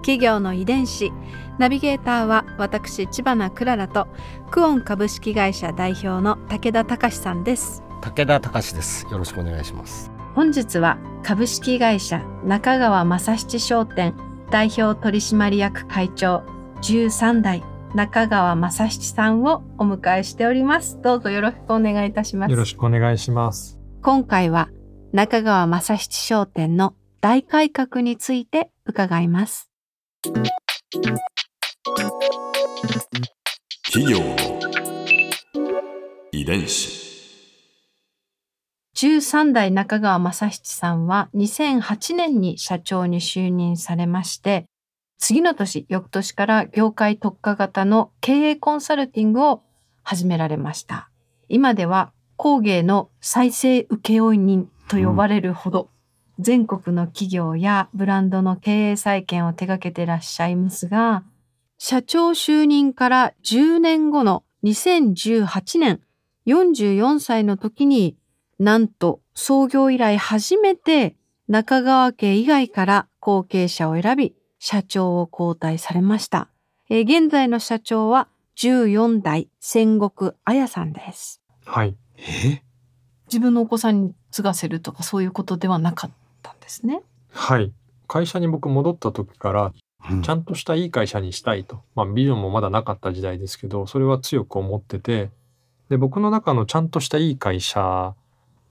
企業の遺伝子ナビゲーターは私千葉なクララとクオン株式会社代表の武田隆さんです武田隆です。よろしくお願いします。本日は株式会社中川正七商店代表取締役会長13代中川正七さんをお迎えしておりますどうぞよろしくお願いいたしますよろしくお願いします。今回は中川正七商店の大改革について伺います企業の遺伝子。13代中川正七さんは2008年に社長に就任されまして次の年翌年から業界特化型の経営コンサルティングを始められました今では工芸の再生請負人と呼ばれるほど、全国の企業やブランドの経営再建を手掛けていらっしゃいますが社長就任から10年後の2018年44歳の時になんと創業以来初めて中川家以外から後継者を選び社長を交代されました。えー現在の社長は14代戦国彩さんです。はい。え自分のお子さんに継がせるとかそういうことではなかったんですね。はい。会社に僕戻った時から、うんちゃんとしたいい会社にしたいと。まあ、ビジョンもまだなかった時代ですけど、それは強く思ってて、で、僕の中のちゃんとしたいい会社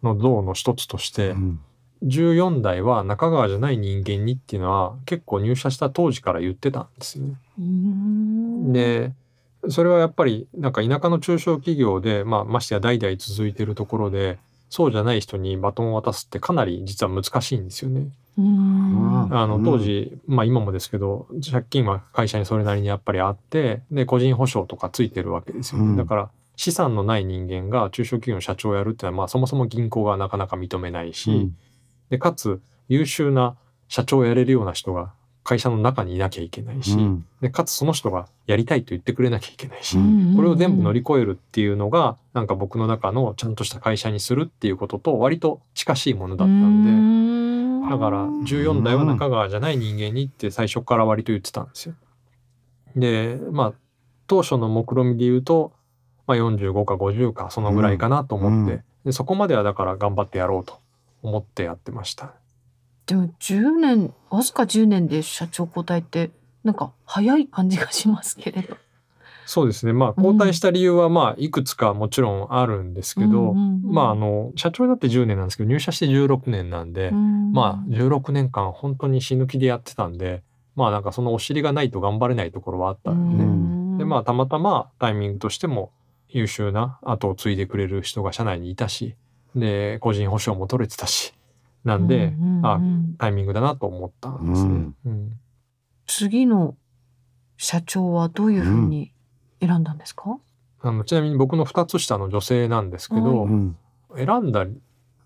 の像の一つとして、うん14代は中川じゃない人間にっていうのは結構入社した当時から言ってたんですよね。でそれはやっぱりなんか田舎の中小企業で、まあ、ましてや代々続いてるところでそうじゃない人にバトンを渡すってかなり実は難しいんですよね。あの当時、まあ今もですけど借金は会社にそれなりにやっぱりあってで個人保証とかついてるわけですよね。うんだから資産のない人間が中小企業の社長をやるっていうのは、まあ、そもそも銀行がなかなか認めないし、うんでかつ優秀な社長をやれるような人が会社の中にいなきゃいけないし、うんでかつその人がやりたいと言ってくれなきゃいけないし、うんこれを全部乗り越えるっていうのがなんか僕の中のちゃんとした会社にするっていうことと割と近しいものだったんで。んだから14代は中川じゃない人間にって最初から割と言ってたんですよ。でまあ当初の目論見で言うと、まあ、45か50かそのぐらいかなと思って、うんでそこまではだから頑張ってやろうと思ってやってました。でも10年わずか10年で社長交代ってなんか早い感じがしますけれど。そうですね。まあ交代した理由はまあいくつかもちろんあるんですけど、まああの社長になって10年なんですけど入社して16年なんで、まあ16年間本当に死ぬ気でやってたんでまあなんかそのお尻がないと頑張れないところはあったんで、ん。でまあたまたまタイミングとしても優秀な後を継いでくれる人が社内にいたしで個人保証も取れてたしなんで、うんうんうん。あタイミングだなと思ったんですね。うん。次の社長はどういうふうに選んだんですか、あのちなみに僕の2つ下の女性なんですけど、うん。選んだ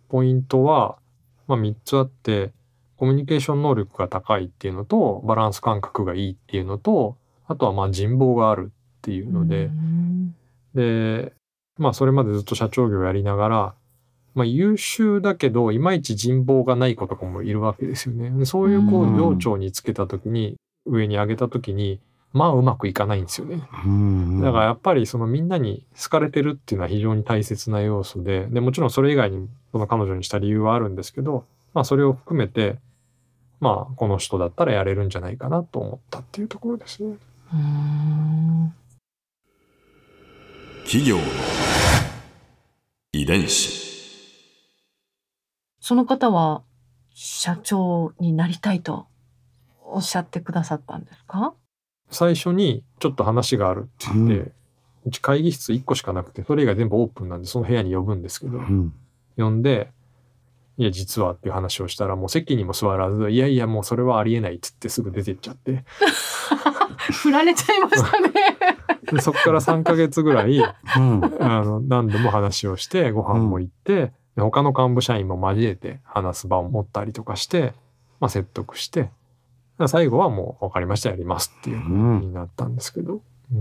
ポイントは、まあ、3つあってコミュニケーション能力が高いっていうのとバランス感覚がいいっていうのとあとはまあ人望があるっていうので、うん。でまあそれまでずっと社長業やりながら、まあ、優秀だけどいまいち人望がない子とかもいるわけですよね。でそういう子うんを上長につけた時に上に上げた時にまあうまくいかないんですよね。うんだからやっぱりそのみんなに好かれてるっていうのは非常に大切な要素ででもちろんそれ以外にその彼女にした理由はあるんですけど、まあ、それを含めてまあこの人だったらやれるんじゃないかなと思ったっていうところですね。うん企業の遺伝子。その方は社長になりたいとおっしゃってくださったんですか？最初にちょっと話があるって言って、ううち会議室1個しかなくてそれ以外全部オープンなんでその部屋に呼ぶんですけど、うん呼んで「いや実は」っていう話をしたらもう席にも座らず「いやいやもうそれはありえない」っつってすぐ出てっちゃって 振られちゃいましたね。でそこから3ヶ月ぐらいうん。あの何度も話をしてご飯も行って、で他の幹部社員も交えて話す場を持ったりとかして、まあ、説得して最後はもう分かりましたやりますっていうふうになったんですけど、う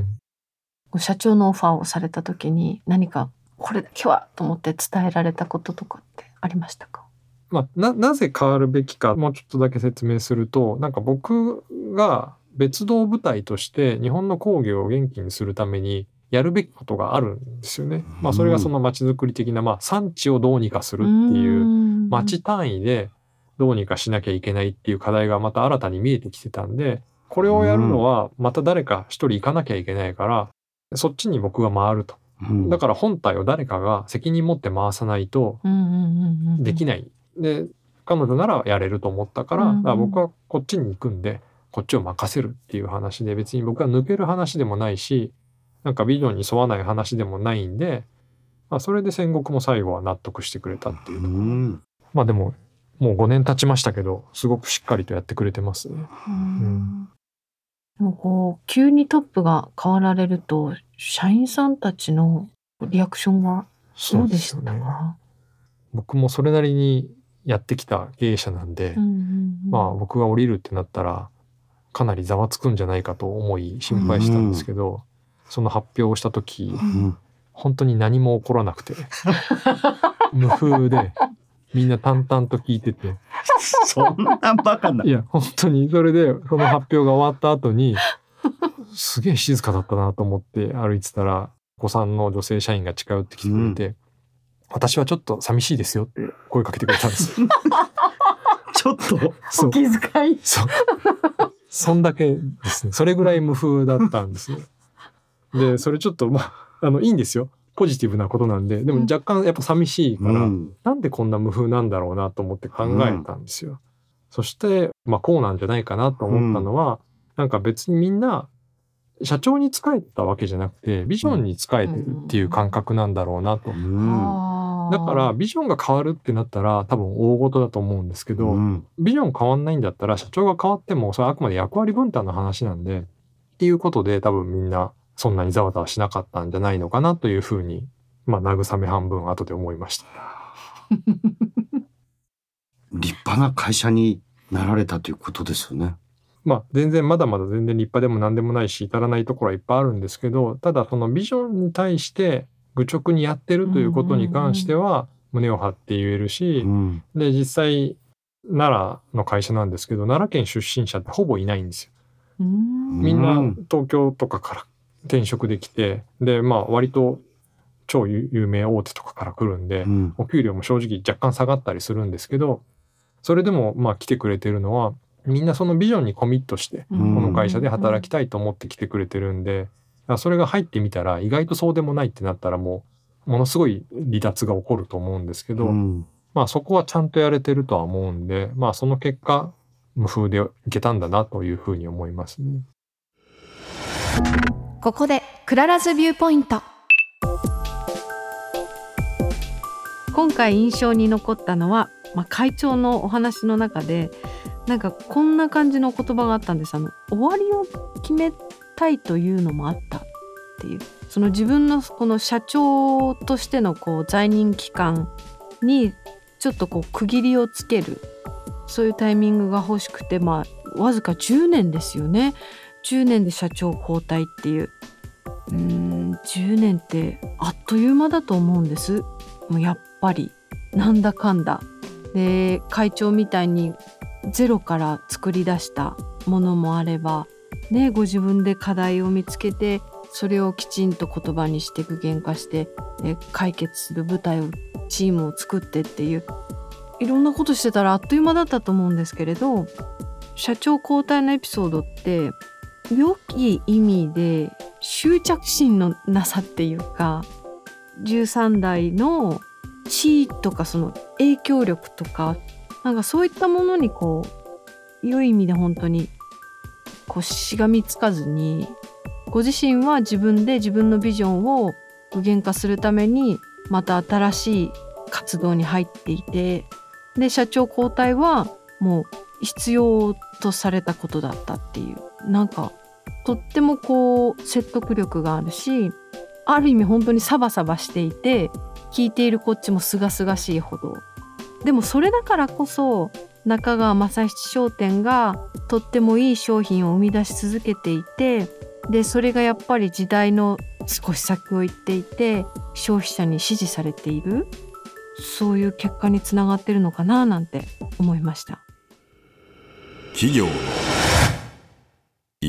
ん。社長のオファーをされた時に何かこれだけはと思って伝えられたこととかってありましたか？まあ、ななぜ変わるべきかもうちょっとだけ説明するとなんか僕が別動部隊として日本の工業を元気にするためにやるべきことがあるんですよね。まあ、それがその町づくり的な、まあ、産地をどうにかするっていうう町単位でどうにかしなきゃいけないっていう課題がまた新たに見えてきてたんでこれをやるのはまた誰か一人行かなきゃいけないからそっちに僕が回ると。うんだから本体を誰かが責任持って回さないとできない。で彼女ならやれると思ったから,、うんうん僕はこっちに行くんでこっちを任せるっていう話で別に僕は抜ける話でもないしなんかビジョンに沿わない話でもないんで、まあ、それで戦国も最後は納得してくれたっていうう。ん。まあでももう5年経ちましたけどすごくしっかりとやってくれてますね。うんでもこう急にトップが変わられると社員さんたちのリアクションはどうでしたか、そうですよね僕もそれなりにやってきた経営者なんで、うんうんうんまあ僕が降りるってなったらかなりざわつくんじゃないかと思い心配したんですけど、その発表をした時うん。本当に何も起こらなくて 無風でみんな淡々と聞いててそんなバカな。いや本当にそれでその発表が終わった後にすげえ静かだったなと思って歩いてたらお子さんの女性社員が近寄ってきてくれて、私はちょっと寂しいですよって声かけてくれたんですよ。ちょっと？お気遣いそう。そんだけですね。それぐらい無風だったんですよ。で、それちょっと、まあ、あの、いいんですよ。ポジティブなことなんで。でも若干やっぱ寂しいから、うん。なんでこんな無風なんだろうなと思って考えたんですよ。そして、まあ、こうなんじゃないかなと思ったのは、なんか別にみんな、社長に仕えてたわけじゃなくて、ビジョンに仕えてるっていう感覚なんだろうなと。うん。だから、ビジョンが変わるってなったら多分大事だと思うんですけど、うんビジョン変わんないんだったら社長が変わってもそれはあくまで役割分担の話なんでっていうことで多分みんなそんなにざわざわしなかったんじゃないのかなというふうにまあ慰め半分後で思いました。立派な会社になられたということですよね。まあ全然まだまだ全然立派でも何でもないし至らないところはいっぱいあるんですけどただそのビジョンに対して愚直にやってるということに関しては胸を張って言えるし、うん。で実際奈良の会社なんですけど奈良県出身者ってほぼいないんですよ。うんみんなうん東京とかから転職できて、で、まあ割と超有有名大手とかから来るんでう、ん。お給料も正直若干下がったりするんですけど、それでもまあ来てくれてるのは、みんなそのビジョンにコミットして、うんこの会社で働きたいと思って来てくれてるんで、だからそれが入ってみたら意外とそうでもないってなったらもう、ものすごい離脱が起こると思うんですけど、うんまあそこはちゃんとやれてるとは思うんで、まあその結果、無風でいけたんだなというふうに思いますね。ここで Clara's Viewpoint。今回印象に残ったのは、まあ、会長のお話の中でなんかこんな感じの言葉があったんです。あの終わりを決めたいというのもあったっていう。その自分のこの社長としてのこう在任期間にちょっとこう区切りをつける。そういうタイミングが欲しくてまあわずか10年ですよね。10年で社長交代っていう。うん10年ってあっという間だと思うんです。もうやっぱり。なんだかんだ。で会長みたいにゼロから作り出したものもあればねご自分で課題を見つけてそれをきちんと言葉にして具現化して解決する舞台をチームを作ってっていういろんなことしてたらあっという間だったと思うんですけれど社長交代のエピソードって良き意味で執着心のなさっていうか13代の地位とかその影響力とかなんかそういったものにこう良い意味で本当にこうしがみつかずにご自身は自分で自分のビジョンを具現化するためにまた新しい活動に入っていてで社長交代はもう必要とされたことだったっていう。なんかとってもこう説得力があるしある意味本当にサバサバしていて聞いているこっちも清々しいほど。でもそれだからこそ中川正七商店がとってもいい商品を生み出し続けていてでそれがやっぱり時代の少し先を行っていて消費者に支持されている。そういう結果につながってるのかななんて思いました。企業